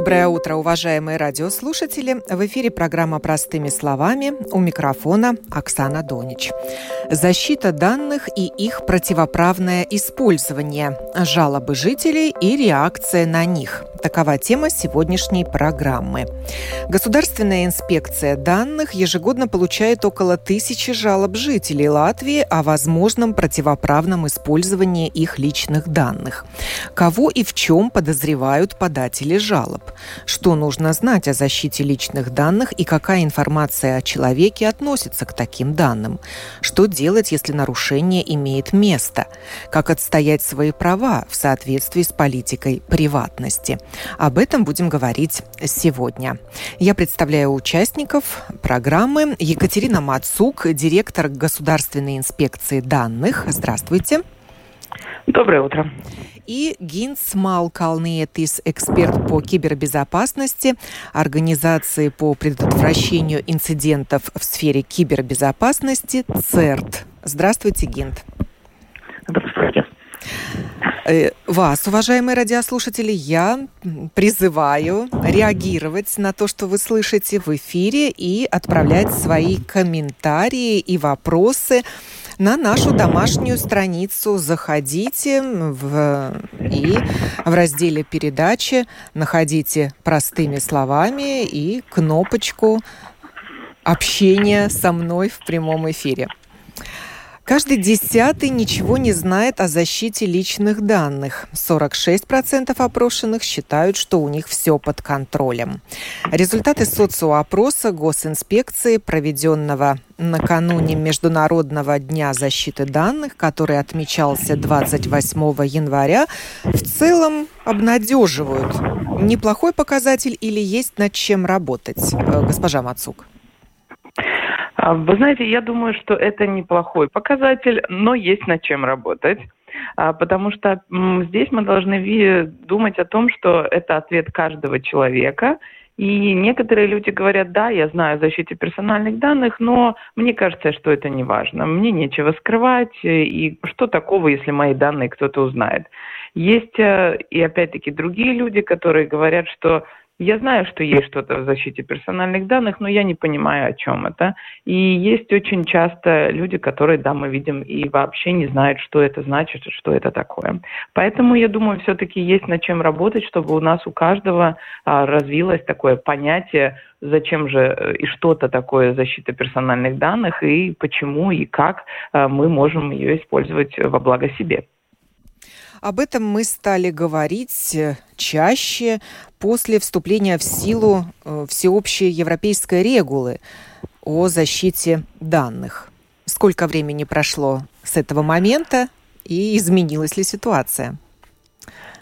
Доброе утро, уважаемые радиослушатели. В эфире программа «Простыми словами». У микрофона Оксана Донич. Защита данных и их противоправное использование. Жалобы жителей и реакция на них. Такова тема сегодняшней программы. Государственная инспекция данных ежегодно получает около тысячи жалоб жителей Латвии о возможном противоправном использовании их личных данных. Кого и в чем подозревают податели жалоб? Что нужно знать о защите личных данных и какая информация о человеке относится к таким данным? Что делать, если нарушение имеет место? Как отстоять свои права в соответствии с политикой приватности? Об этом будем говорить сегодня. Я представляю участников программы Екатерина Мацук, директор Государственной инспекции данных. Здравствуйте. Доброе утро. И Гинц Малкалниетис, эксперт по кибербезопасности, организации по предотвращению инцидентов в сфере кибербезопасности ЦЕРТ. Здравствуйте, Гинт. Здравствуйте. Э, вас, уважаемые радиослушатели, я призываю реагировать на то, что вы слышите в эфире и отправлять свои комментарии и вопросы на нашу домашнюю страницу. Заходите в, и в разделе передачи находите простыми словами и кнопочку общения со мной в прямом эфире. Каждый десятый ничего не знает о защите личных данных. 46% опрошенных считают, что у них все под контролем. Результаты социоопроса госинспекции, проведенного накануне Международного дня защиты данных, который отмечался 28 января, в целом обнадеживают. Неплохой показатель или есть над чем работать, э, госпожа Мацук? А, вы знаете, я думаю, что это неплохой показатель, но есть над чем работать. А, потому что здесь мы должны думать о том, что это ответ каждого человека. И некоторые люди говорят, да, я знаю о защите персональных данных, но мне кажется, что это не важно. Мне нечего скрывать, и что такого, если мои данные кто-то узнает. Есть э, и опять-таки другие люди, которые говорят, что я знаю, что есть что-то в защите персональных данных, но я не понимаю, о чем это. И есть очень часто люди, которые, да, мы видим, и вообще не знают, что это значит, что это такое. Поэтому, я думаю, все-таки есть над чем работать, чтобы у нас у каждого а, развилось такое понятие, зачем же э, и что-то такое защита персональных данных, и почему, и как а, мы можем ее использовать во благо себе. Об этом мы стали говорить э, чаще после вступления в силу э, всеобщей европейской регулы о защите данных. Сколько времени прошло с этого момента и изменилась ли ситуация?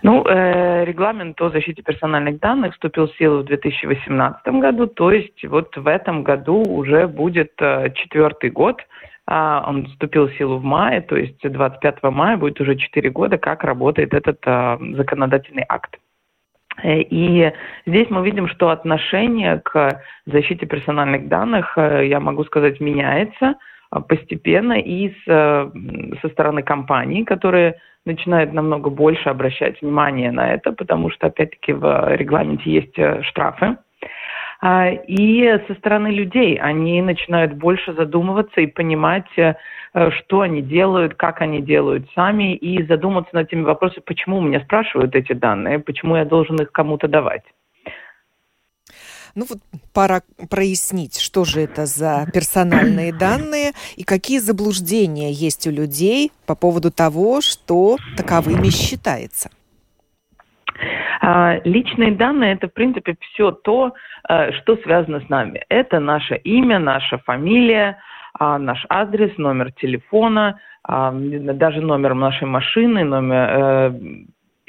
Ну, э, регламент о защите персональных данных вступил в силу в 2018 году, то есть вот в этом году уже будет э, четвертый год – он вступил в силу в мае, то есть 25 мая будет уже 4 года, как работает этот а, законодательный акт. Э, и здесь мы видим, что отношение к защите персональных данных, э, я могу сказать, меняется а, постепенно и с, э, со стороны компаний, которые начинают намного больше обращать внимание на это, потому что, опять-таки, в регламенте есть штрафы а, и со стороны людей они начинают больше задумываться и понимать, э, что они делают, как они делают сами, и задуматься над теми вопросами, почему меня спрашивают эти данные, почему я должен их кому-то давать. Ну вот пора прояснить, что же это за персональные данные и какие заблуждения есть у людей по поводу того, что таковыми считается. А, личные данные – это, в принципе, все то, э, что связано с нами. Это наше имя, наша фамилия, а, наш адрес, номер телефона, а, даже номер нашей машины, номер э,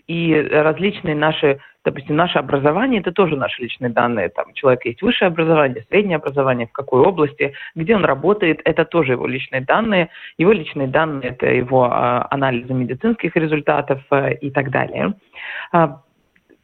и различные наши, допустим, наше образование, это тоже наши личные данные. Там человек есть высшее образование, среднее образование, в какой области, где он работает, это тоже его личные данные. Его личные данные – это его анализы медицинских результатов э, и так далее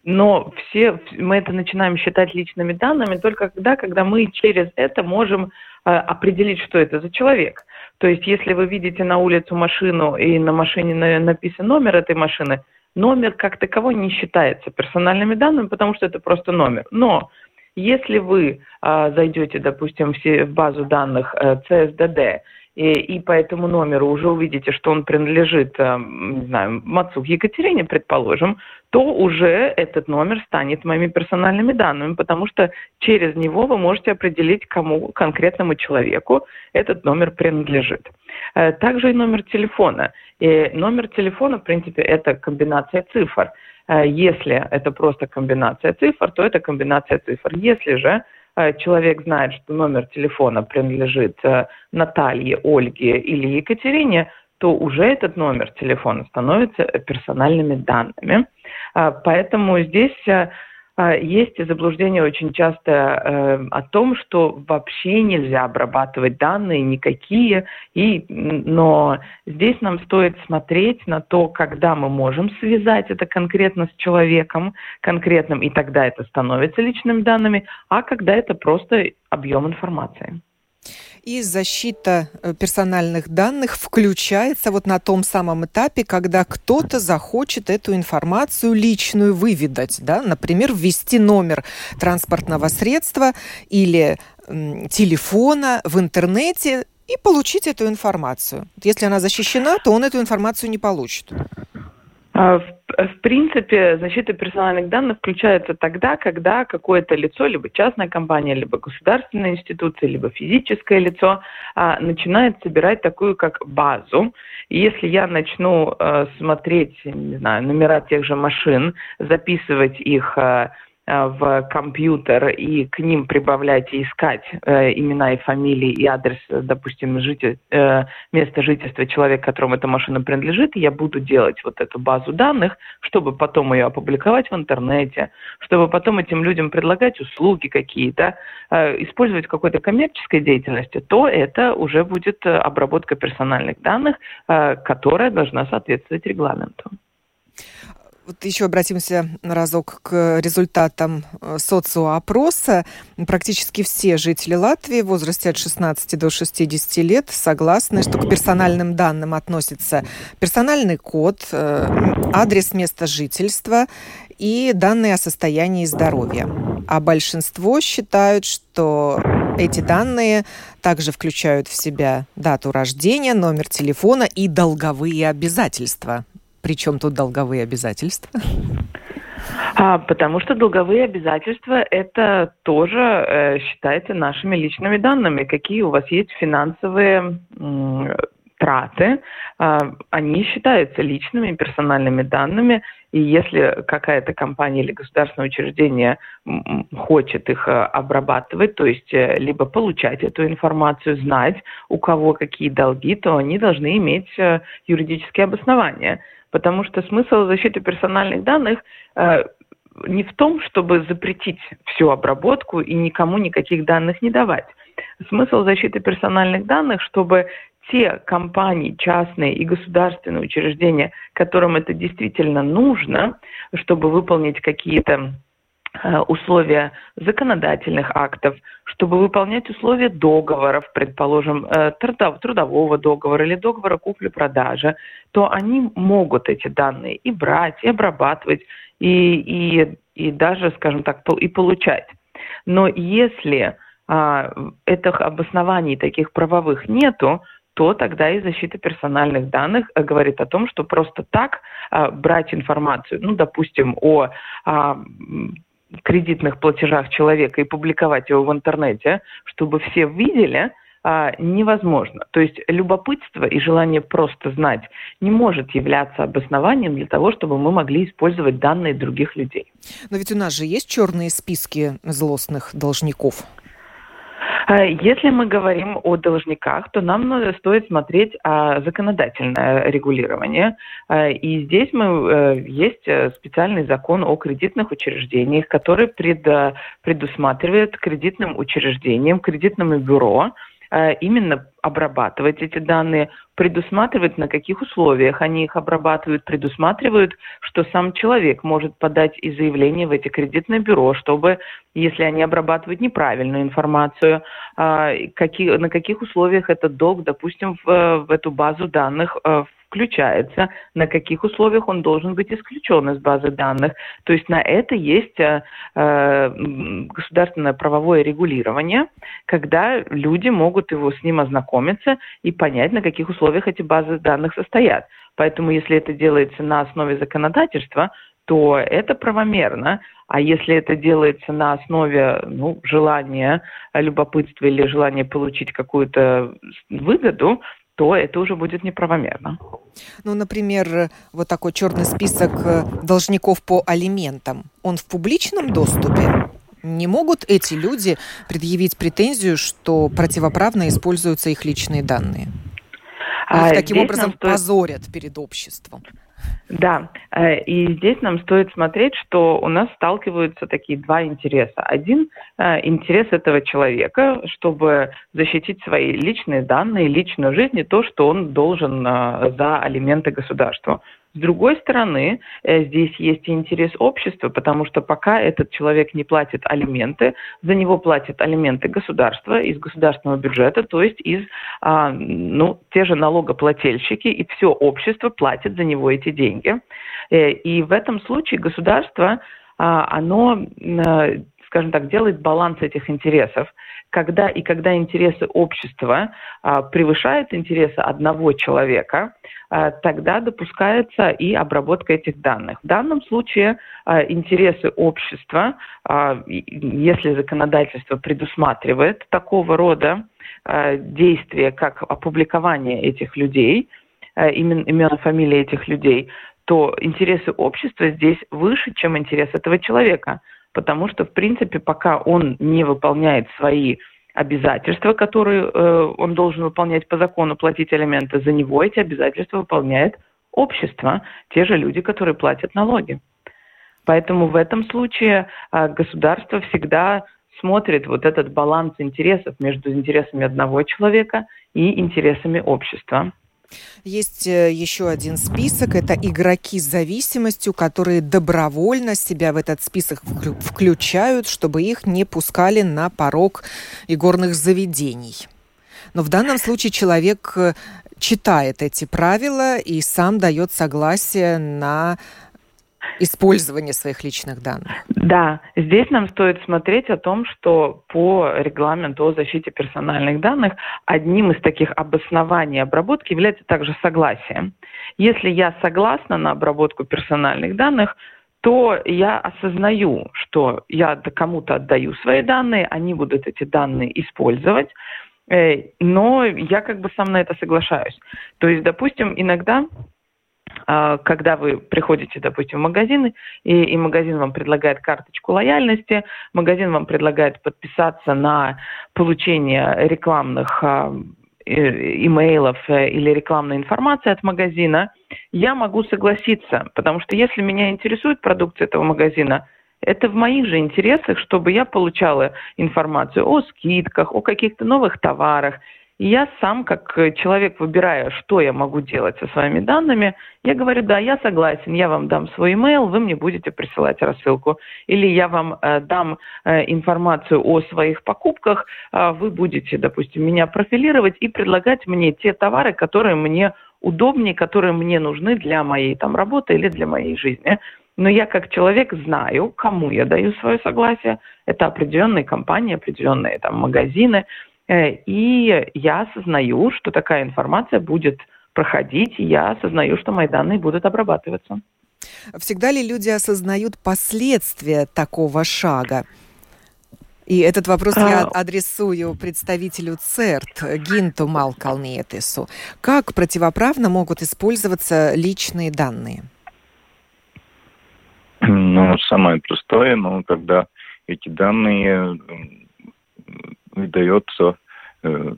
но все мы это начинаем считать личными данными только тогда, когда мы через это можем э, определить, что это за человек. То есть, если вы видите на улицу машину и на машине написан номер этой машины, номер как таковой не считается персональными данными, потому что это просто номер. Но если вы э, зайдете, допустим, в базу данных э, CSDD и, и по этому номеру уже увидите, что он принадлежит, э, не знаю, Мацук Екатерине, предположим, то уже этот номер станет моими персональными данными, потому что через него вы можете определить, кому конкретному человеку этот номер принадлежит. Э, также и номер телефона. И номер телефона, в принципе, это комбинация цифр. Э, если это просто комбинация цифр, то это комбинация цифр. Если же человек знает, что номер телефона принадлежит э, Наталье, Ольге или Екатерине, то уже этот номер телефона становится персональными данными. Поэтому здесь есть заблуждение очень часто э, о том, что вообще нельзя обрабатывать данные никакие, и, но здесь нам стоит смотреть на то, когда мы можем связать это конкретно с человеком конкретным, и тогда это становится личными данными, а когда это просто объем информации. И защита э, персональных данных включается вот на том самом этапе, когда кто-то захочет эту информацию личную выведать, да, например, ввести номер транспортного средства или телефона в интернете и получить эту информацию. Если она защищена, то он эту информацию не получит. А, в принципе, защита персональных данных включается тогда, когда какое-то лицо, либо частная компания, либо государственная институция, либо физическое лицо а, начинает собирать такую как базу. И если я начну а, смотреть, не знаю, номера тех же машин, записывать их в компьютер и к ним прибавлять и искать э, имена и фамилии и адрес, допустим, житель, э, место жительства человека, которому эта машина принадлежит, я буду делать вот эту базу данных, чтобы потом ее опубликовать в интернете, чтобы потом этим людям предлагать услуги какие-то, э, использовать какой-то коммерческой деятельности, то это уже будет обработка персональных данных, э, которая должна соответствовать регламенту. Вот еще обратимся разок к результатам э, социоопроса. Практически все жители Латвии в возрасте от 16 до 60 лет согласны, что к персональным данным относится персональный код, э, адрес места жительства и данные о состоянии здоровья. А большинство считают, что эти данные также включают в себя дату рождения, номер телефона и долговые обязательства причем тут долговые обязательства? А, потому что долговые обязательства это тоже э, считается нашими личными данными. Какие у вас есть финансовые траты, э, они считаются личными персональными данными. И если какая-то компания или государственное учреждение хочет их э, обрабатывать, то есть э, либо получать эту информацию, знать, у кого какие долги, то они должны иметь э, юридические обоснования потому что смысл защиты персональных данных э, не в том, чтобы запретить всю обработку и никому никаких данных не давать. Смысл защиты персональных данных, чтобы те компании, частные и государственные учреждения, которым это действительно нужно, чтобы выполнить какие-то Э, условия законодательных актов, чтобы выполнять условия договоров, предположим, э, трудового договора или договора купли-продажи, то они могут эти данные и брать, и обрабатывать, и, и, и даже, скажем так, и получать. Но если а, этих обоснований таких правовых нету, то тогда и защита персональных данных э, говорит о том, что просто так а, брать информацию, ну, допустим, о а, кредитных платежах человека и публиковать его в интернете, чтобы все видели, а, невозможно. То есть любопытство и желание просто знать не может являться обоснованием для того, чтобы мы могли использовать данные других людей. Но ведь у нас же есть черные списки злостных должников. Э, если мы говорим о должниках, то нам стоит смотреть а, законодательное регулирование. Э, и здесь мы, э, есть специальный закон о кредитных учреждениях, который пред, предусматривает кредитным учреждениям, кредитному бюро именно обрабатывать эти данные, предусматривать, на каких условиях они их обрабатывают, предусматривают, что сам человек может подать и заявление в эти кредитные бюро, чтобы, если они обрабатывают неправильную информацию, какие, на каких условиях этот долг, допустим, в, в эту базу данных включается, на каких условиях он должен быть исключен из базы данных. То есть на это есть э, государственное правовое регулирование, когда люди могут его с ним ознакомиться и понять, на каких условиях эти базы данных состоят. Поэтому если это делается на основе законодательства, то это правомерно. А если это делается на основе ну, желания, любопытства или желания получить какую-то выгоду, то это уже будет неправомерно. Ну, например, вот такой черный список э, должников по алиментам, он в публичном доступе? Не могут эти люди предъявить претензию, что противоправно используются их личные данные? А, их таким образом стоит... позорят перед обществом. Да, э, и здесь нам стоит смотреть, что у нас сталкиваются такие два интереса. Один э, интерес этого человека, чтобы защитить свои личные данные, личную жизнь и то, что он должен э, за алименты государству. С другой стороны, э, здесь есть и интерес общества, потому что пока этот человек не платит алименты, за него платят алименты государства из государственного бюджета, то есть из, а, ну, те же налогоплательщики, и все общество платит за него эти деньги. Э, и в этом случае государство, а, оно, э, скажем так, делает баланс этих интересов когда и когда интересы общества а, превышают интересы одного человека, а, тогда допускается и обработка этих данных. В данном случае а, интересы общества, а, если законодательство предусматривает такого рода а, действия, как опубликование этих людей, а, имен, имен фамилии этих людей, то интересы общества здесь выше, чем интерес этого человека – потому что, в принципе, пока он не выполняет свои обязательства, которые э, он должен выполнять по закону, платить алименты, за него эти обязательства выполняет общество, те же люди, которые платят налоги. Поэтому в этом случае э, государство всегда смотрит вот этот баланс интересов между интересами одного человека и интересами общества. Есть э, еще один список. Это игроки с зависимостью, которые добровольно себя в этот список включают, чтобы их не пускали на порог игорных заведений. Но в данном случае человек э, читает эти правила и сам дает согласие на использование своих личных данных. Да, здесь нам стоит смотреть о том, что по регламенту о защите персональных данных одним из таких обоснований обработки является также согласие. Если я согласна на обработку персональных данных, то я осознаю, что я кому-то отдаю свои данные, они будут эти данные использовать, э, но я как бы сам на это соглашаюсь. То есть, допустим, иногда когда вы приходите, допустим, в магазин, и, и магазин вам предлагает карточку лояльности, магазин вам предлагает подписаться на получение рекламных а, имейлов э, или рекламной информации от магазина, я могу согласиться, потому что если меня интересует продукция этого магазина, это в моих же интересах, чтобы я получала информацию о скидках, о каких-то новых товарах, я сам, как э, человек, выбирая, что я могу делать со своими данными, я говорю, да, я согласен, я вам дам свой email, вы мне будете присылать рассылку. Или я вам э, дам э, информацию о своих покупках, э, вы будете, допустим, меня профилировать и предлагать мне те товары, которые мне удобнее, которые мне нужны для моей там работы или для моей жизни. Но я как человек знаю, кому я даю свое согласие. Это определенные компании, определенные там магазины, и я осознаю, что такая информация будет проходить, и я осознаю, что мои данные будут обрабатываться. Всегда ли люди осознают последствия такого шага? И этот вопрос я а. адресую представителю ЦЕРТ Гинту Малкалниетису. Как противоправно могут использоваться личные данные? Ну, самое простое, ну, когда эти данные выдается э,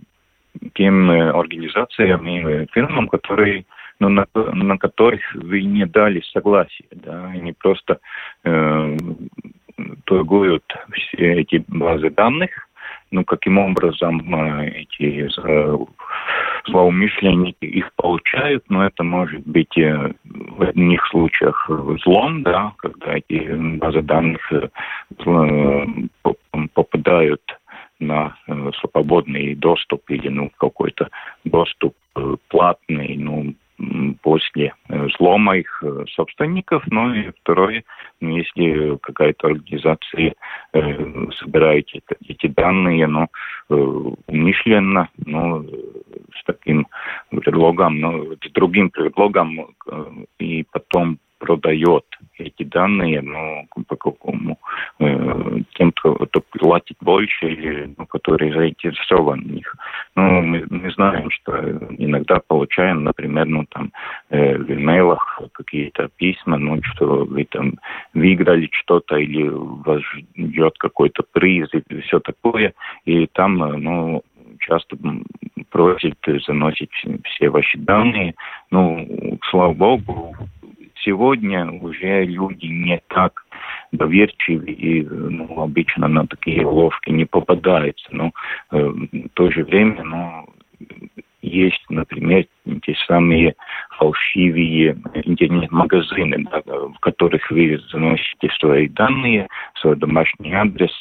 тем э, организациям и фирмам, которые, ну, на, на которых вы не дали согласие. Да? Они просто э, торгуют все эти базы данных, ну, каким образом эти злоумышленники их получают, но это может быть в одних случаях взлом, да, когда эти базы данных попадают на свободный доступ или ну, какой-то доступ платный, ну, после взлома их собственников, ну и второе, если какая-то организация э, собирает эти данные, э, умышленно, но с таким предлогом, но с другим предлогом, э, и потом продает эти данные, но по какому э, тем, кто, кто платит больше или ну, который заинтересован в них. Ну, мы, мы знаем, что иногда получаем, например, ну там э, в имейлах какие-то письма, ну что вы там выиграли что-то или вас ждет какой-то приз и все такое, и там, э, ну, часто просит заносить все ваши данные. Ну, слава богу, сегодня уже люди не так доверчивы и ну, обычно на такие ловки не попадаются. Но э, в то же время ну, есть, например, те самые фальшивые интернет-магазины, да, в которых вы заносите свои данные, свой домашний адрес,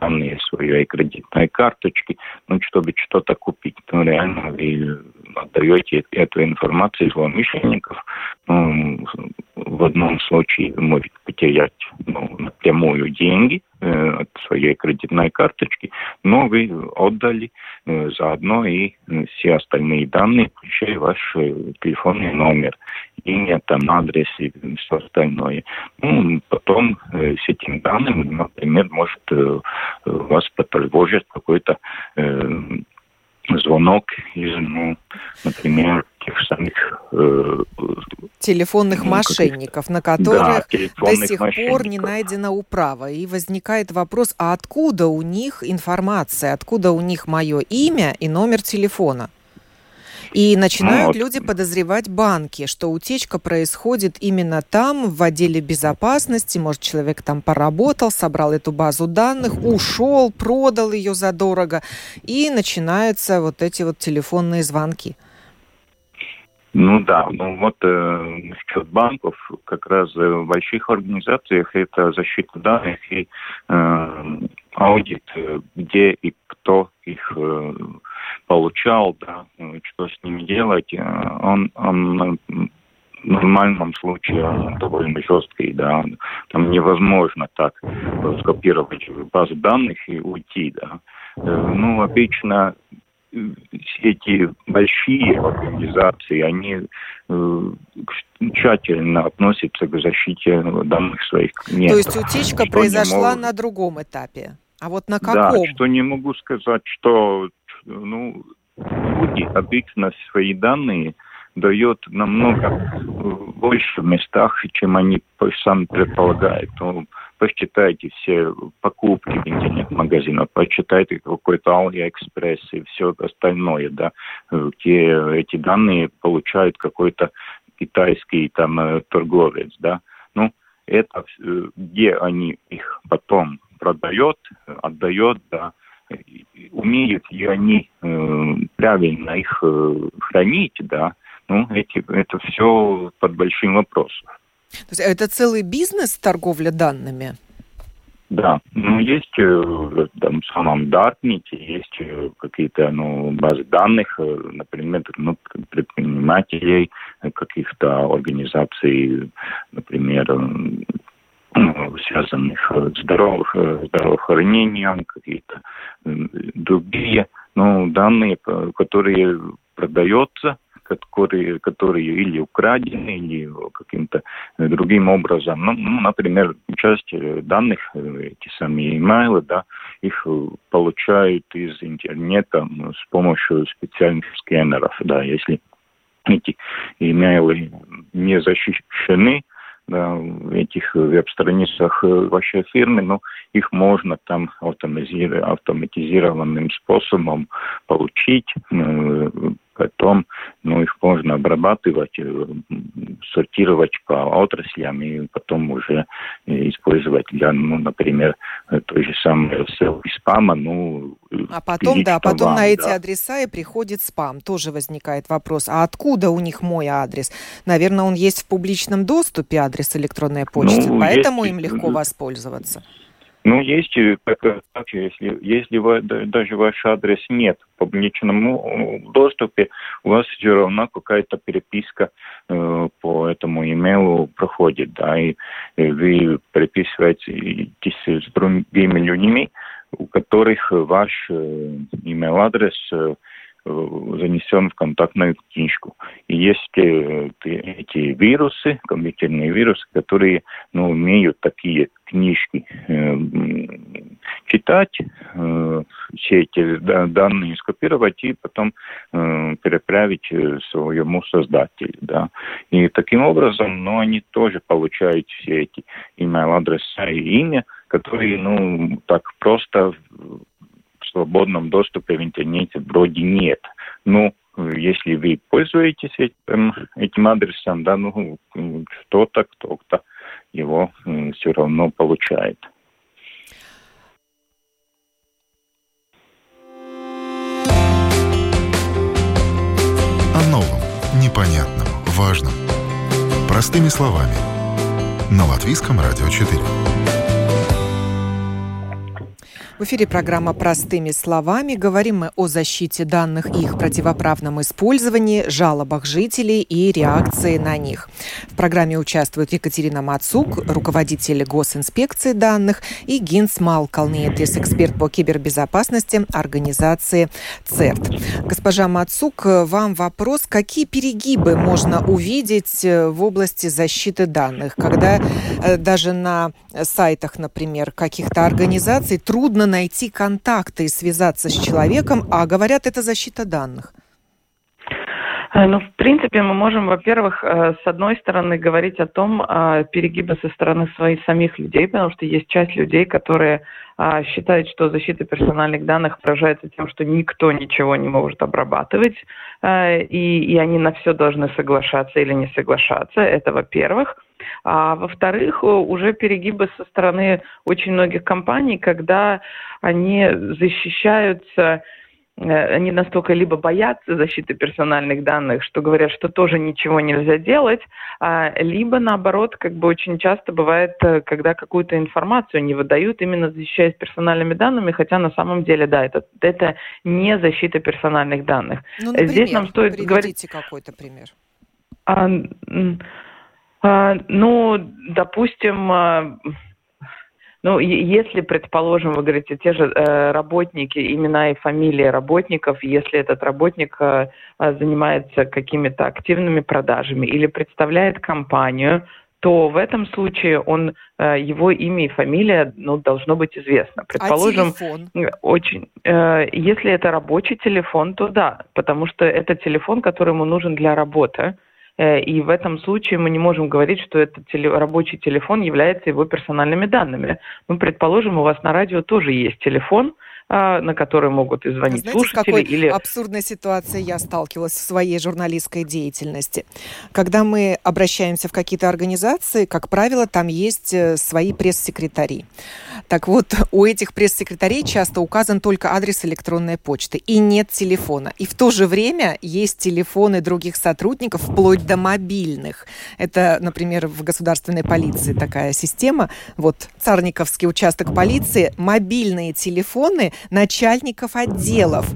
данные своей кредитной карточки, ну, чтобы что-то купить. Ну, реально вы отдаете эту информацию злоумышленников. Ну, в одном случае вы можете потерять ну, напрямую деньги э, от своей кредитной карточки, но вы отдали э, заодно и все остальные данные, включая ваш э, телефонный номер, имя, там, адрес и все остальное. Ну, потом э, с этим данным, например, может э, вас потревожит какой-то э, звонок из, ну, например, тех самых... Э, телефонных ну, мошенников, на которых да, до сих пор не найдена управа. И возникает вопрос, а откуда у них информация, откуда у них мое имя и номер телефона? И начинают вот. люди подозревать банки, что утечка происходит именно там, в отделе безопасности. Может, человек там поработал, собрал эту базу данных, ушел, продал ее задорого. И начинаются вот эти вот телефонные звонки. Ну да, ну вот э, насчет банков, как раз в больших организациях это защита данных и э, аудит, э, где и кто их э, получал, да, что с ними делать, э, он, он в нормальном случае он довольно жесткий, да, там невозможно так скопировать базу данных и уйти, да. Э, ну, обычно эти большие организации, они э, тщательно относятся к защите данных своих клиентов. То есть утечка произошла могут... на другом этапе? А вот на каком? Да, что не могу сказать, что ну, люди обычно свои данные дают намного больше в местах, чем они сами предполагают. Ну, посчитайте все покупки в интернет-магазинах, посчитайте какой-то AliExpress и все остальное, да, где эти данные получают какой-то китайский там э, торговец, да. Ну, это э, где они их потом продает, отдает, да, умеют ли они э, правильно их э, хранить, да, ну, эти, это все под большим вопросом. То есть это целый бизнес торговля данными? Да, ну есть э, там, в самом Дартните есть э, какие-то ну, базы данных, э, например, ну, предпринимателей, каких-то организаций, например, связанных с здоров, здравоохранением, какие-то другие ну, данные, которые продаются, которые, которые или украдены, или каким-то другим образом. Ну, ну, например, часть данных, эти самые имейлы, да, их получают из интернета с помощью специальных сканеров, да, если эти имейлы не защищены, этих веб-страницах вашей фирмы, но их можно там автоматизированным способом получить, Потом, ну, их можно обрабатывать, э, сортировать по отраслям и потом уже э, использовать для, ну, например, той же самой рассылки спама, ну... А потом, да, потом вам, на эти да. адреса и приходит спам. Тоже возникает вопрос, а откуда у них мой адрес? Наверное, он есть в публичном доступе, адрес электронной почты, ну, поэтому есть, им легко воспользоваться. Ну, есть, так, так, если, если вы, даже ваш адрес нет в публичном э, доступе, у вас все равно какая-то переписка э, по этому имейлу проходит, да, и, и вы переписываетесь с другими людьми, у которых ваш э, имейл-адрес э, занесен в контактную книжку. И есть э, эти вирусы, компьютерные вирусы, которые ну, умеют такие книжки э, читать, э, все эти данные скопировать и потом э, переправить своему создателю. Да. И таким образом ну, они тоже получают все эти email-адреса и имя, которые ну, так просто свободном доступе в интернете вроде нет. Ну, если вы пользуетесь этим, этим адресом, да, ну, кто-то, кто-то его все равно получает. О новом, непонятном, важном. Простыми словами. На Латвийском радио 4. В эфире программа «Простыми словами». Говорим мы о защите данных и их противоправном использовании, жалобах жителей и реакции на них. В программе участвуют Екатерина Мацук, руководитель госинспекции данных, и Гинс Малкалниетрис, эксперт по кибербезопасности организации ЦЕРТ. Госпожа Мацук, вам вопрос. Какие перегибы можно увидеть э, в области защиты данных, когда э, даже на сайтах, например, каких-то организаций трудно найти контакты и связаться с человеком, а говорят, это защита данных? Э, ну, в принципе, мы можем, во-первых, э, с одной стороны говорить о том, э, перегибы со стороны своих самих людей, потому что есть часть людей, которые считают, что защита персональных данных выражается тем, что никто ничего не может обрабатывать, и, и они на все должны соглашаться или не соглашаться. Это во-первых. А во-вторых, уже перегибы со стороны очень многих компаний, когда они защищаются э, они настолько либо боятся защиты персональных данных, что говорят, что тоже ничего нельзя делать, а, либо наоборот, как бы очень часто бывает, э, когда какую-то информацию не выдают, именно защищаясь персональными данными, хотя на самом деле, да, это, это не защита персональных данных. Ну, например, Здесь нам стоит говорить... какой-то пример. А, а, ну, допустим, а, ну, если, предположим, вы говорите, те же э, работники, имена и фамилии работников, если этот работник э, э, занимается какими-то активными продажами или представляет компанию, то в этом случае он, его имя и фамилия ну, должно быть известно. Предположим, а телефон? очень, если это рабочий телефон, то да, потому что это телефон, который ему нужен для работы. Э, и в этом случае мы не можем говорить, что этот теле, рабочий телефон является его персональными данными. Ну, предположим, у вас на радио тоже есть телефон, на которые могут и звонить Знаете, слушатели. с какой или... абсурдной ситуацией я сталкивалась в своей журналистской деятельности. Когда мы обращаемся в какие-то организации, как правило, там есть э, свои пресс-секретари. Так вот, у этих пресс-секретарей часто указан только адрес электронной почты и нет телефона. И в то же время есть телефоны других сотрудников, вплоть до мобильных. Это, например, в государственной полиции такая система. Вот Царниковский участок полиции, мобильные телефоны начальников отделов.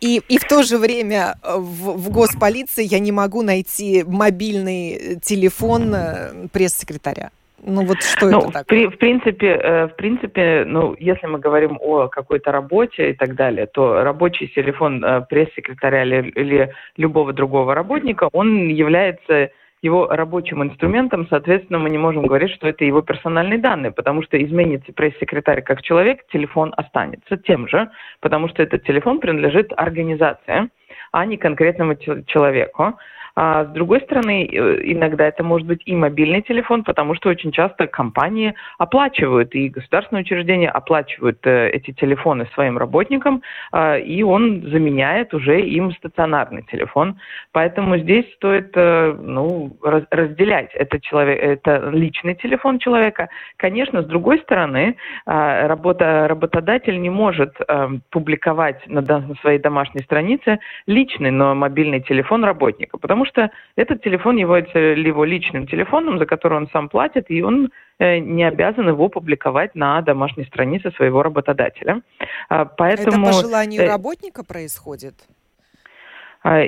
И, и в то же время э, в, в госполиции я не могу найти мобильный телефон э, пресс-секретаря. Ну вот что ну, это такое? В, в принципе, э, в принципе, ну если мы говорим о какой-то работе и так далее, то рабочий телефон пресс-секретаря или, или любого другого работника, он является его рабочим инструментом, соответственно, мы не можем говорить, что это его персональные данные, потому что изменится пресс-секретарь как человек, телефон останется тем же, потому что этот телефон принадлежит организации, а не конкретному человеку. А с другой стороны, э, иногда это может быть и мобильный телефон, потому что очень часто компании оплачивают, и государственные учреждения оплачивают э, эти телефоны своим работникам, э, и он заменяет уже им стационарный телефон. Поэтому здесь стоит э, ну, раз, разделять. Это, человек, это личный телефон человека. Конечно, с другой стороны, э, работа, работодатель не может публиковать на своей домашней странице личный, но мобильный телефон работника, потому что этот телефон является его личным телефоном, за который он сам платит, и он э, не обязан его публиковать на домашней странице своего работодателя. Поэтому... Это по желанию э, работника происходит? А,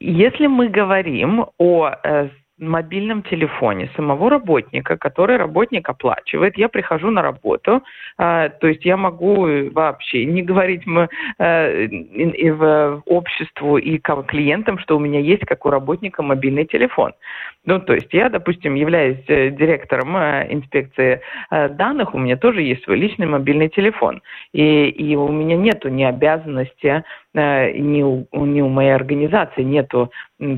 если мы говорим о э, мобильном телефоне самого работника, который работник оплачивает. Я прихожу на работу, э, то есть я могу вообще не говорить мы, э, и в обществу и клиентам, что у меня есть, как у работника, мобильный телефон. Ну, то есть я, допустим, являюсь э, директором э, инспекции э, данных, у меня тоже есть свой личный мобильный телефон. И, и у меня нету ни обязанности, ни у, ни у моей организации нету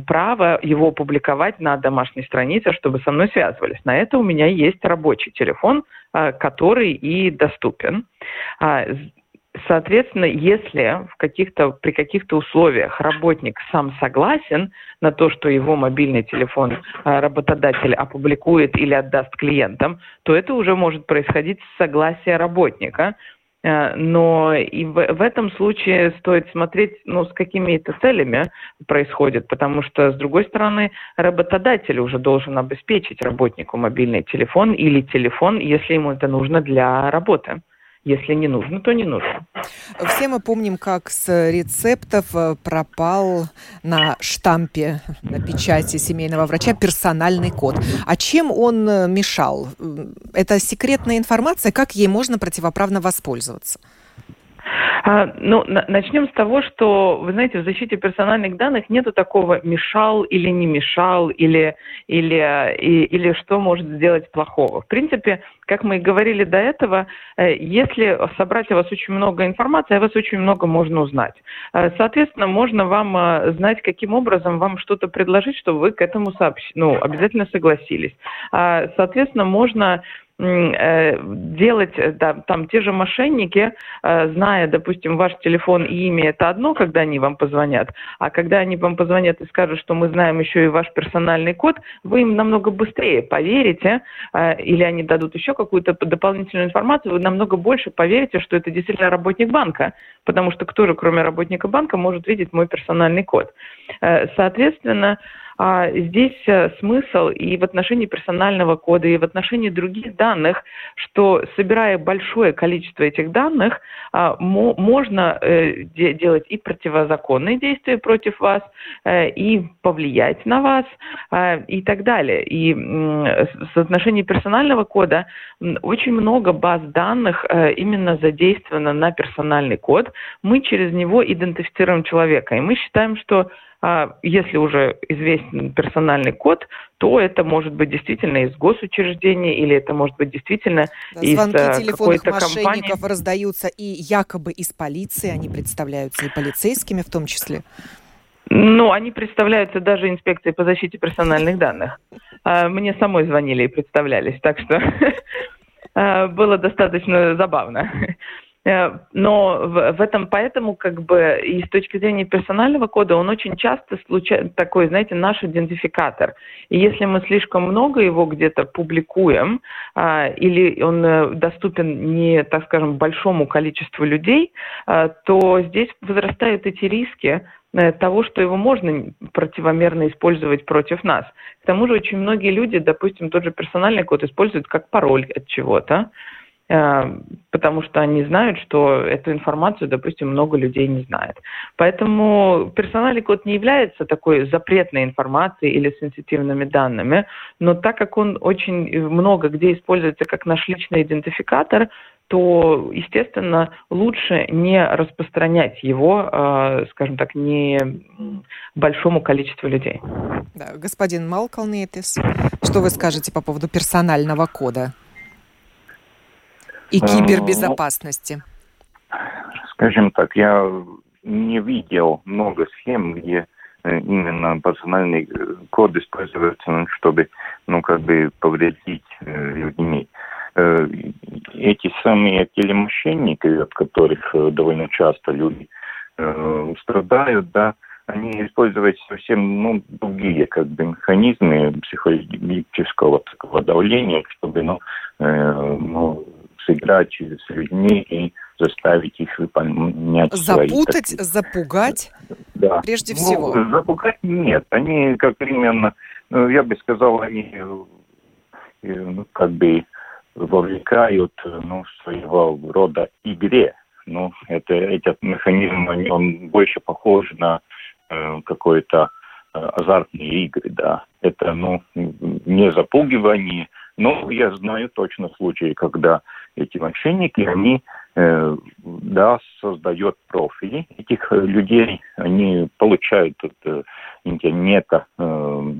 права его публиковать на домашней странице, чтобы со мной связывались. На это у меня есть рабочий телефон, который и доступен. А, Соответственно, если в каких-то, при каких-то условиях работник сам согласен на то, что его мобильный телефон а, работодатель опубликует или отдаст клиентам, то это уже может происходить с согласия работника. А, но и в, в этом случае стоит смотреть, ну, с какими это целями происходит, потому что, с другой стороны, работодатель уже должен обеспечить работнику мобильный телефон или телефон, если ему это нужно для работы. Если не нужно, то не нужно. Все мы помним, как с рецептов э, пропал на штампе, на печати семейного врача персональный код. А чем он э, мешал? Это секретная информация, как ей можно противоправно воспользоваться? А, ну, начнем с того, что, вы знаете, в защите персональных данных нету такого мешал или не мешал, или, или, и, или что может сделать плохого. В принципе, как мы и говорили до этого, э, если собрать о вас очень много информации, о вас очень много можно узнать. Э, соответственно, можно вам э, знать, каким образом вам что-то предложить, чтобы вы к этому сообщ... ну, обязательно согласились. А, соответственно, можно делать, э, да, там те же мошенники, э, зная, допустим, ваш телефон и имя, это одно, когда они вам позвонят, а когда они вам позвонят и скажут, что мы знаем еще и ваш персональный код, вы им намного быстрее поверите, или они дадут еще какую-то дополнительную информацию, вы намного больше поверите, что это действительно работник банка, потому что кто же, кроме работника банка, может видеть мой персональный код. Соответственно, а здесь э, смысл и в отношении персонального кода, и в отношении других данных, что собирая большое количество этих данных, а, можно э, делать и противозаконные действия против вас, э, и повлиять на вас, и так далее. И с отношения персонального кода очень много баз данных именно задействовано на персональный код. Мы через него идентифицируем человека, и мы считаем, что а если уже известен персональный код, то это может быть действительно из госучреждения или это может быть действительно да, из звонки э, телефонных мошенников компании. раздаются и якобы из полиции, они представляются и полицейскими в том числе. Ну, они представляются даже инспекцией по защите персональных данных. А, мне самой звонили и представлялись, так что э, было достаточно забавно. Э, но в, этом поэтому как бы и с точки зрения персонального кода он очень часто случай, такой, знаете, наш идентификатор. И если мы слишком много его где-то публикуем а, или он э, доступен не, так скажем, большому количеству людей, а, то здесь возрастают эти риски того, что его можно противомерно использовать против нас. К тому же очень многие люди, допустим, тот же персональный код используют как пароль от чего-то. Э, потому что они знают, что эту информацию, допустим, много людей не знает. Поэтому персональный код не является такой запретной информацией или сенситивными данными, но так как он очень много где используется как наш личный идентификатор, то, естественно, лучше не распространять его, э, скажем так, не большому количеству людей. Да, господин Малкалнетис, что вы скажете по поводу персонального кода? И э, кибербезопасности? Скажем так, я не видел много схем, где именно персональный код используется, чтобы, ну, как бы повредить людьми. Эти самые телемошенники, от которых довольно часто люди страдают, да, они используют совсем ну, другие как бы, механизмы психологического такого давления, чтобы ну, э, ну, сыграть с людьми и заставить их выполнять Запутать, свои, запугать да. прежде ну, всего? Запугать нет. Они как именно, ну, я бы сказал, они э, ну, как бы вовлекают ну, своего рода игре. Ну, это, этот механизм, он больше похож на Э, какой-то э, азартные игры, да. Это, ну, не запугивание, но я знаю точно случаи, когда эти мошенники, они, э, да, создают профили этих людей, они получают от э, интернета э,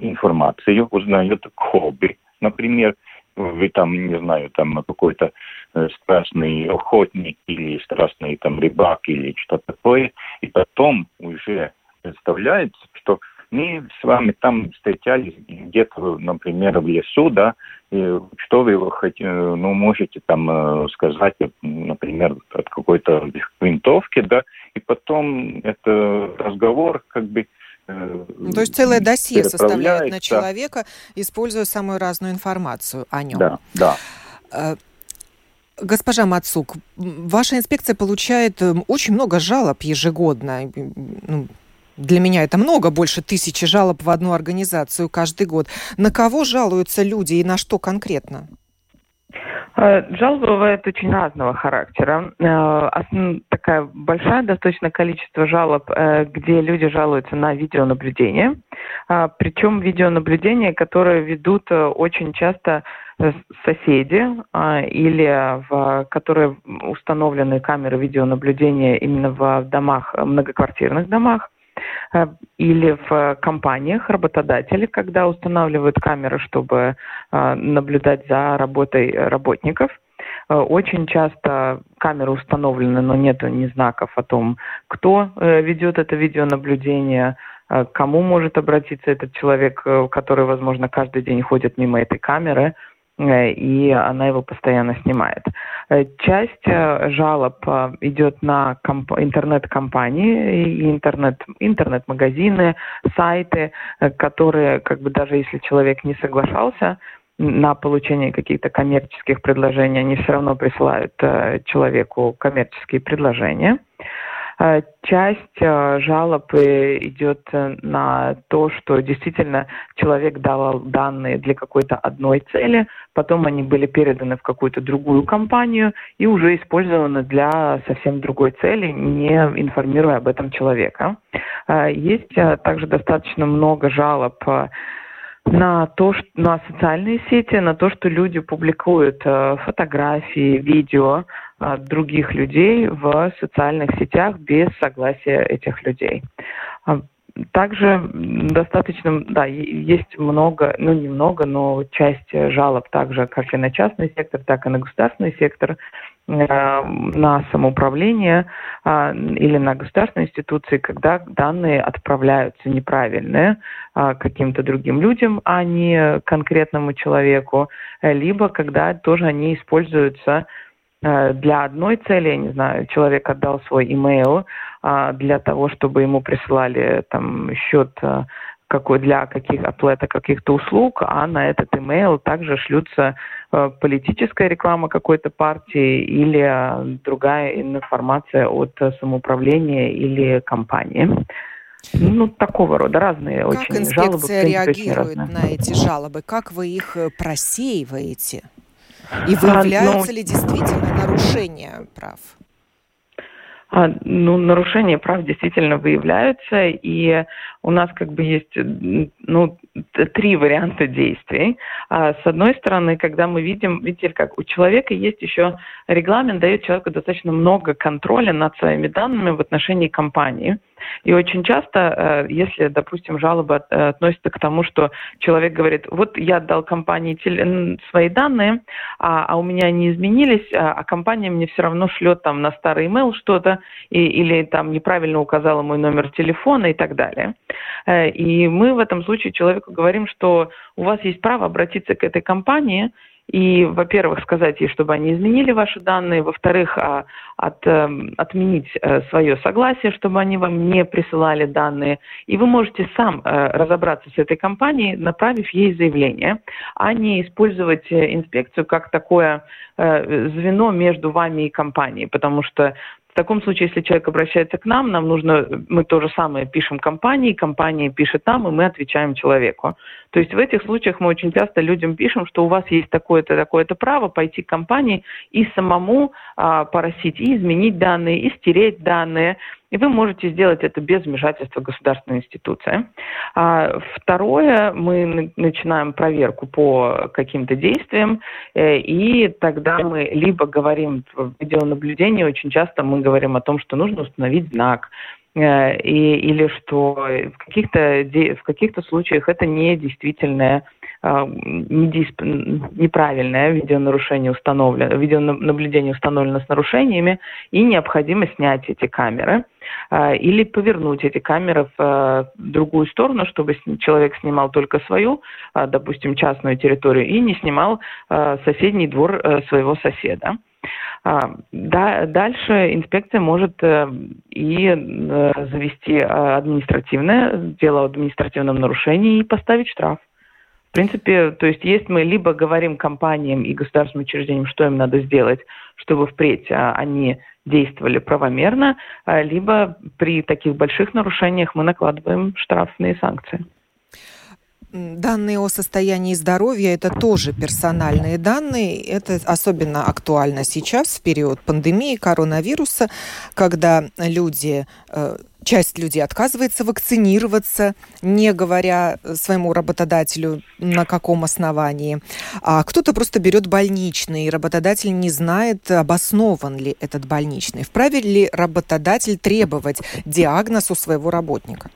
информацию, узнают хобби, например, вы там, не знаю, там какой-то э, страстный охотник или страстный там рыбак или что-то такое, и потом уже представляется, что мы с вами там встречались где-то, например, в лесу, да, и что вы хотите, ну, можете там э, сказать, например, от какой-то винтовки, да, и потом это разговор как бы э, ну, то есть целое досье составляет на человека, используя самую разную информацию о нем. Да, да. Э, госпожа Мацук, ваша инспекция получает очень много жалоб ежегодно. Ну, для меня это много, больше тысячи жалоб в одну организацию каждый год. На кого жалуются люди и на что конкретно? Э, жалобы бывают очень разного характера. Э, такая большая достаточно количество жалоб, э, где люди жалуются на видеонаблюдение. Причем видеонаблюдение, которое ведут очень часто соседи или в которые установлены камеры видеонаблюдения именно в домах, многоквартирных домах. Э, или в компаниях работодатели, когда устанавливают камеры, чтобы э, наблюдать за работой работников. Э, очень часто камеры установлены, но нет ни знаков о том, кто ведет это видеонаблюдение, кому может обратиться этот человек, который, возможно, каждый день ходит мимо этой камеры – Э, и она его постоянно снимает. Э, часть э, жалоб идет на комп- интернет-компании и интернет, интернет-магазины, сайты, которые, как бы даже если человек не соглашался, на получение каких-то коммерческих предложений, они все равно присылают человеку коммерческие предложения. Э, часть э, жалоб идет э, на то, что действительно человек давал данные для какой-то одной цели, потом они были переданы в какую-то другую компанию и уже использованы для совсем другой цели, не информируя об этом человека. Есть также достаточно много жалоб на то, что на социальные сети, на то, что люди публикуют фотографии, видео других людей в социальных сетях без согласия этих людей. А, также достаточно, да, есть много, ну немного, но часть жалоб также как и на частный сектор, так и на государственный сектор э, на самоуправление э, или на государственные институции, когда данные отправляются неправильные каким-то другим людям, а не конкретному человеку, либо когда тоже они используются для одной цели, я не знаю, человек отдал свой имейл а, для того, чтобы ему присылали там счет э, какой для каких оплата каких-то услуг, а на этот имейл также шлются э, политическая реклама какой-то партии или другая информация от самоуправления или компании. Ну, такого рода разные как очень инспекция жалобы. Как реагирует на эти жалобы? Как вы их просеиваете? И выявляются а, ну, ли действительно нарушения прав? А, ну, нарушения прав действительно выявляются, и у нас как бы есть ну, три варианта действий. А, с одной стороны, когда мы видим, видите, как у человека есть еще регламент, дает человеку достаточно много контроля над своими данными в отношении компании – И очень часто, если, допустим, жалоба относится к тому, что человек говорит, вот я отдал компании свои данные, а, а у меня они изменились, а, а компания мне все равно шлет там на старый email что-то, или там неправильно указала мой номер телефона и так далее. И мы в этом случае человеку говорим, что у вас есть право обратиться к этой компании и, во-первых, сказать ей, чтобы они изменили ваши данные, во-вторых, а, от, эм, отменить э, свое согласие, чтобы они вам не присылали данные. И вы можете сам э, разобраться с этой компанией, направив ей заявление, а не использовать э, инспекцию как такое звено между вами и компанией, потому что в таком случае, если человек обращается к нам, нам нужно, мы то же самое пишем компании, компания пишет нам, и мы отвечаем человеку. То есть в этих случаях мы очень часто людям пишем, что у вас есть такое-то, такое-то право пойти к компании и самому а, просить и изменить данные, и стереть данные, и вы можете сделать это без вмешательства государственной институции. А второе, мы начинаем проверку по каким-то действиям, э, и тогда мы либо говорим в видеонаблюдении, очень часто мы говорим о том, что нужно установить знак, э, и, или что в каких-то, в каких-то случаях это не действительное а, неправильное видеонарушение установлено, видеонаблюдение установлено с нарушениями, и необходимо снять эти камеры а, или повернуть эти камеры в а, другую сторону, чтобы человек снимал только свою, допустим, частную территорию, и не снимал соседний двор своего соседа. Дальше инспекция может э, и э, завести административное дело о административном нарушении и поставить штраф. В принципе, то есть есть мы либо говорим компаниям и государственным учреждениям, что им надо сделать, чтобы впредь а, они действовали правомерно, а, либо при таких больших нарушениях мы накладываем штрафные санкции. Данные о состоянии здоровья – это тоже персональные данные. Это особенно актуально сейчас, в период пандемии коронавируса, когда люди э, часть людей отказывается вакцинироваться, не говоря своему работодателю на каком основании. А кто-то просто берет больничный, и работодатель не знает, обоснован ли этот больничный. Вправе ли работодатель требовать диагноз у своего работника?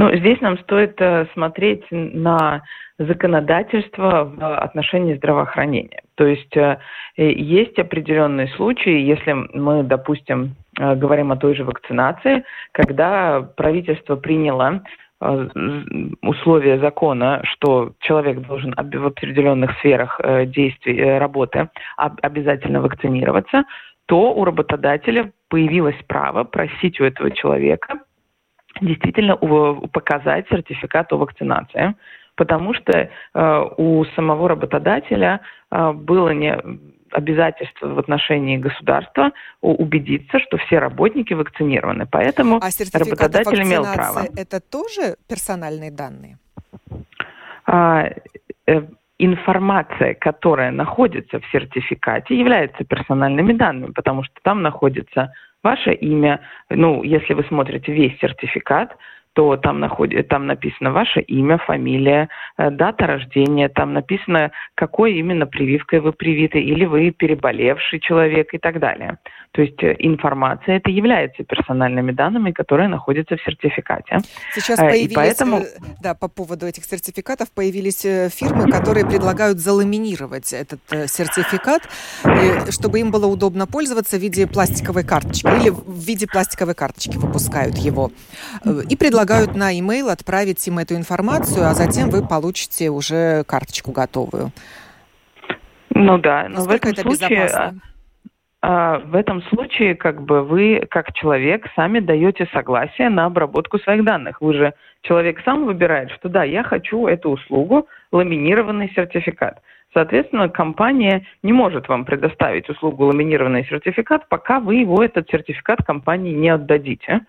Ну, здесь нам стоит э, смотреть на законодательство в отношении здравоохранения. То есть э, есть определенные случаи, если мы, допустим, э, говорим о той же вакцинации, когда правительство приняло условия закона, что человек должен в определенных сферах действий, работы обязательно вакцинироваться, то у работодателя появилось право просить у этого человека действительно показать сертификат о вакцинации, потому что э, у самого работодателя э, было не обязательство в отношении государства убедиться, что все работники вакцинированы. Поэтому а работодатель имел право. Это тоже персональные данные? А, э, информация, которая находится в сертификате, является персональными данными, потому что там находится ваше имя, ну, если вы смотрите весь сертификат, то там, находит, там написано ваше имя, фамилия, э, дата рождения, там написано, какой именно прививкой вы привиты, или вы переболевший человек и так далее. То есть э, информация это является персональными данными, которые находятся в сертификате. Сейчас э, появились, и поэтому... да, по поводу этих сертификатов появились фирмы, которые предлагают заламинировать этот сертификат, чтобы им было удобно пользоваться в виде пластиковой карточки или в виде пластиковой карточки выпускают его. И предлагают на e-mail отправить им эту информацию, а затем вы получите уже карточку готовую. Ну да, но Насколько в этом это случае... Безопасно? А, в этом случае, как бы вы, как человек, сами даете согласие на обработку своих данных. Вы же человек сам выбирает, что да, я хочу эту услугу, ламинированный сертификат. Соответственно, компания не может вам предоставить услугу ламинированный сертификат, пока вы его, этот сертификат компании не отдадите.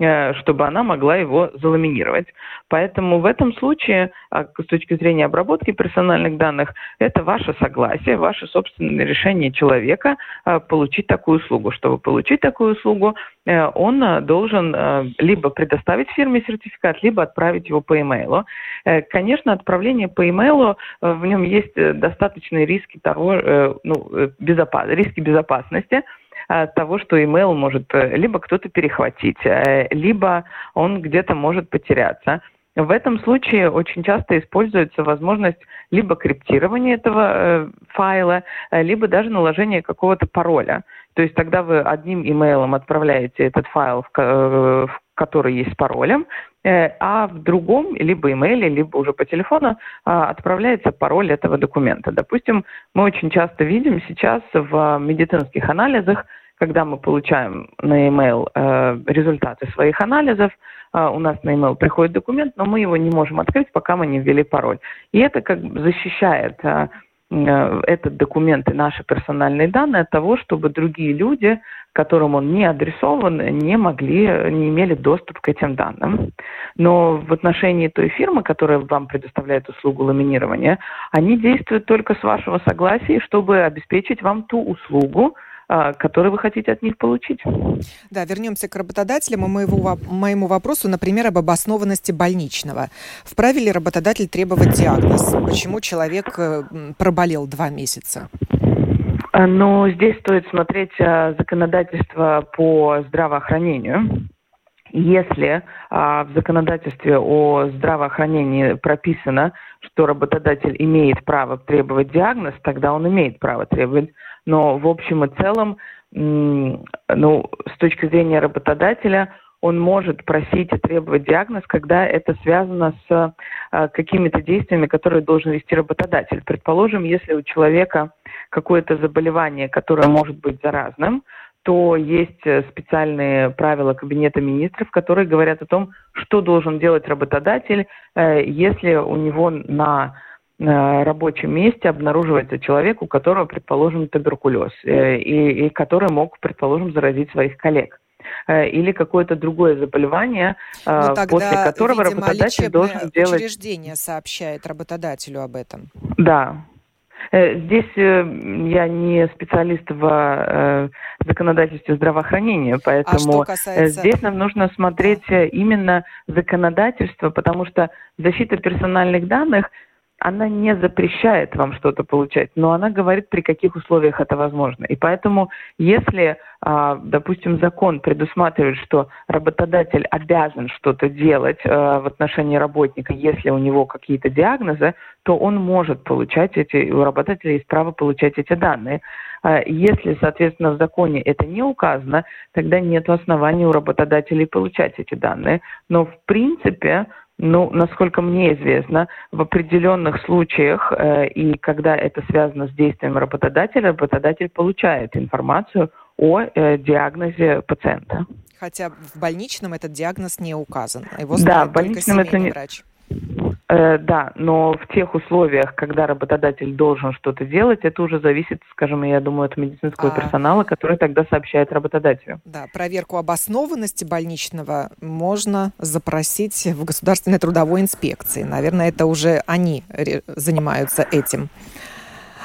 Э, чтобы она могла его заламинировать. Поэтому в этом случае, а, с точки зрения обработки персональных данных, это ваше согласие, ваше собственное решение человека а, получить такую услугу. Чтобы получить такую услугу, э, он должен либо предоставить фирме сертификат, либо отправить его по e-mail. Э, конечно, отправление по e-mail, в нем есть достаточные риски того, ну, безопас, риски безопасности, того, что email может либо кто-то перехватить, либо он где-то может потеряться. В этом случае очень часто используется возможность либо криптирования этого э, файла, э, либо даже наложения какого-то пароля. То есть тогда вы одним имейлом отправляете этот файл, в, э, который есть с паролем, э, а в другом, либо имейле, либо уже по телефону, отправляется пароль этого документа. Допустим, мы очень часто видим сейчас в медицинских анализах, когда мы получаем на e-mail э, результаты своих анализов, э, у нас на e-mail приходит документ, но мы его не можем открыть, пока мы не ввели пароль. И это как бы защищает э, э, этот документ и наши персональные данные от того, чтобы другие люди, которым он не адресован, не могли, не имели доступ к этим данным. Но в отношении той фирмы, которая вам предоставляет услугу ламинирования, они действуют только с вашего согласия, чтобы обеспечить вам ту услугу, а, который вы хотите от них получить. Да, вернемся к работодателям и моего, моему вопросу, например, об обоснованности больничного. Вправе ли работодатель требовать диагноз? Почему человек э, проболел два месяца? А, Но ну, здесь стоит смотреть а, законодательство по здравоохранению. Если а, в законодательстве о здравоохранении прописано, что работодатель имеет право требовать диагноз, тогда он имеет право требовать но в общем и целом, ну, с точки зрения работодателя, он может просить и требовать диагноз, когда это связано с э, какими-то действиями, которые должен вести работодатель. Предположим, если у человека какое-то заболевание, которое может быть заразным, то есть э, специальные правила Кабинета министров, которые говорят о том, что должен делать работодатель, э, если у него на рабочем месте обнаруживается человек, у которого, предположим, туберкулез, э, и, и который мог, предположим, заразить своих коллег э, или какое-то другое заболевание, э, Но тогда, после которого видимо, работодатель должен делать... учреждение сообщает работодателю об этом. Да. Здесь я не специалист в законодательстве здравоохранения, поэтому а касается... здесь нам нужно смотреть именно законодательство, потому что защита персональных данных – она не запрещает вам что-то получать, но она говорит, при каких условиях это возможно. И поэтому, если, а, допустим, закон предусматривает, что работодатель обязан что-то делать а, в отношении работника, если у него какие-то диагнозы, то он может получать эти, у работодателя есть право получать эти данные. А если, соответственно, в законе это не указано, тогда нет оснований у работодателей получать эти данные. Но, в принципе, ну, насколько мне известно, в определенных случаях, э, и когда это связано с действием работодателя, работодатель получает информацию о э, диагнозе пациента. Хотя в больничном этот диагноз не указан. Его да, в больничном это не... врач. Э, да, но в тех условиях, когда работодатель должен что-то делать, это уже зависит, скажем, я думаю, от медицинского а... персонала, который тогда сообщает работодателю. Да, проверку обоснованности больничного можно запросить в Государственной трудовой инспекции. Наверное, это уже они занимаются этим.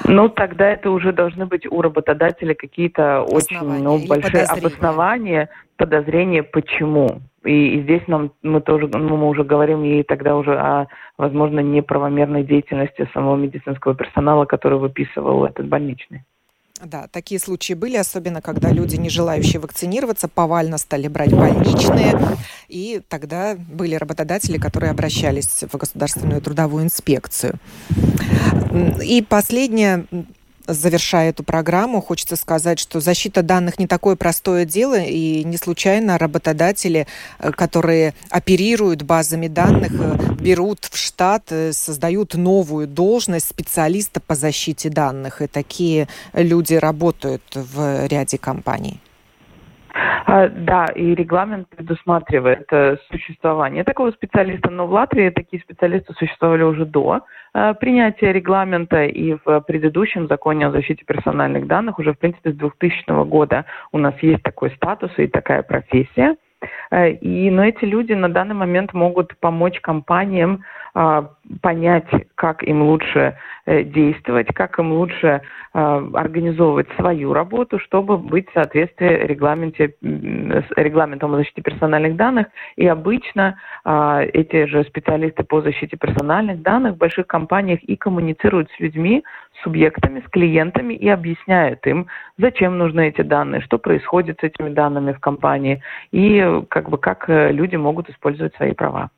Ну, тогда это уже должны быть у работодателя какие-то очень ну, большие подозрения. обоснования, подозрения, почему. И, и здесь нам мы тоже, ну, мы уже говорим и тогда уже о, возможно, неправомерной деятельности самого медицинского персонала, который выписывал этот больничный. Да, такие случаи были, особенно когда люди, не желающие вакцинироваться, повально стали брать больничные. И тогда были работодатели, которые обращались в Государственную трудовую инспекцию. И последнее, завершая эту программу, хочется сказать, что защита данных не такое простое дело, и не случайно работодатели, э, которые оперируют базами данных, э, берут в штат, э, создают новую должность специалиста по защите данных, и такие люди работают в ряде компаний. А, да, и регламент предусматривает существование такого специалиста, но в Латвии такие специалисты существовали уже до Э, принятия регламента и в предыдущем законе о защите персональных данных уже, в принципе, с 2000 года у нас есть такой статус и такая профессия. Э, и, но эти люди на данный момент могут помочь компаниям а, понять, как им лучше э, действовать, как им лучше а, организовывать свою работу, чтобы быть в соответствии регламенте, с регламентом о защите персональных данных. И обычно а, эти же специалисты по защите персональных данных в больших компаниях и коммуницируют с людьми субъектами, с клиентами и объясняет им, зачем нужны эти данные, что происходит с этими данными в компании и как бы как э, люди могут использовать свои права.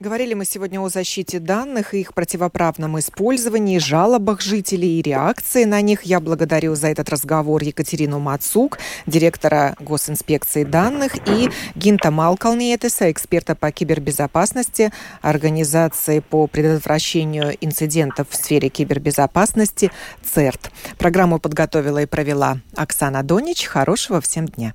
Говорили мы сегодня о защите данных и их противоправном использовании, жалобах жителей и реакции на них. Я благодарю за этот разговор Екатерину Мацук, директора Госинспекции данных, и Гинта Малкалниетеса, эксперта по кибербезопасности Организации по предотвращению инцидентов в сфере кибербезопасности ЦЕРТ. Программу подготовила и провела Оксана Донич. Хорошего всем дня.